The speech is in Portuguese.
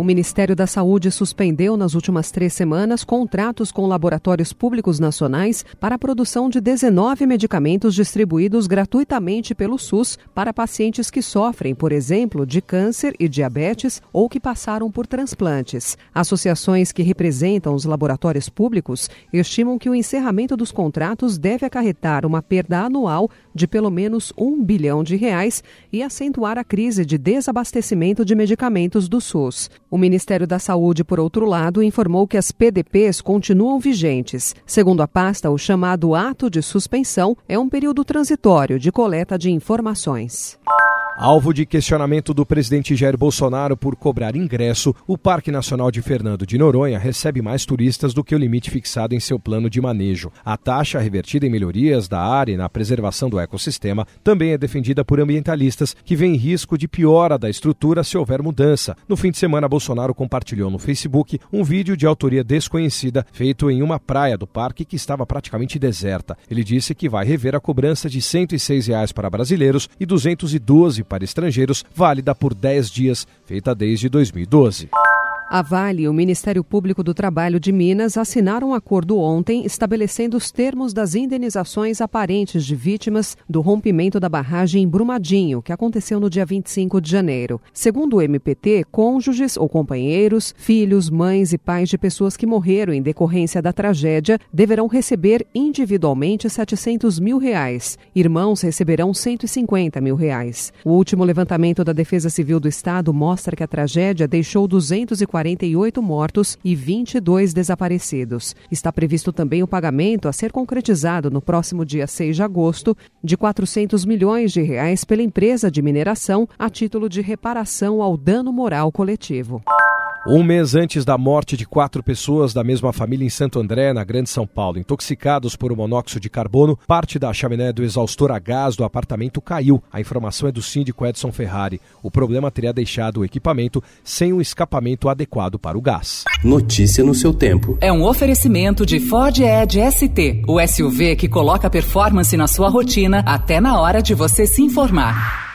O Ministério da Saúde suspendeu nas últimas três semanas contratos com laboratórios públicos nacionais para a produção de 19 medicamentos distribuídos gratuitamente pelo SUS para pacientes que sofrem, por exemplo, de câncer e diabetes ou que passaram por transplantes. Associações que representam os laboratórios públicos estimam que o encerramento dos contratos deve acarretar uma perda anual de pelo menos um bilhão de reais e acentuar a crise de desabastecimento de medicamentos do SUS. O Ministério da Saúde, por outro lado, informou que as PDPs continuam vigentes. Segundo a pasta, o chamado ato de suspensão é um período transitório de coleta de informações. Alvo de questionamento do presidente Jair Bolsonaro por cobrar ingresso, o Parque Nacional de Fernando de Noronha recebe mais turistas do que o limite fixado em seu plano de manejo. A taxa revertida em melhorias da área e na preservação do ecossistema também é defendida por ambientalistas que veem risco de piora da estrutura se houver mudança. No fim de semana, Bolsonaro compartilhou no Facebook um vídeo de autoria desconhecida feito em uma praia do parque que estava praticamente deserta. Ele disse que vai rever a cobrança de 106 reais para brasileiros e 212 para estrangeiros, válida por 10 dias, feita desde 2012. A Vale e o Ministério Público do Trabalho de Minas assinaram um acordo ontem estabelecendo os termos das indenizações aparentes de vítimas do rompimento da barragem em Brumadinho, que aconteceu no dia 25 de janeiro. Segundo o MPT, cônjuges ou companheiros, filhos, mães e pais de pessoas que morreram em decorrência da tragédia deverão receber individualmente 700 mil reais. Irmãos receberão 150 mil reais. O último levantamento da Defesa Civil do Estado mostra que a tragédia deixou 240 48 mortos e 22 desaparecidos. Está previsto também o pagamento a ser concretizado no próximo dia 6 de agosto de 400 milhões de reais pela empresa de mineração a título de reparação ao dano moral coletivo. Um mês antes da morte de quatro pessoas da mesma família em Santo André, na Grande São Paulo, intoxicados por um monóxido de carbono, parte da chaminé do exaustor a gás do apartamento caiu. A informação é do síndico Edson Ferrari. O problema teria deixado o equipamento sem um escapamento adequado para o gás. Notícia no seu tempo. É um oferecimento de Ford Edge ST, o SUV que coloca performance na sua rotina até na hora de você se informar.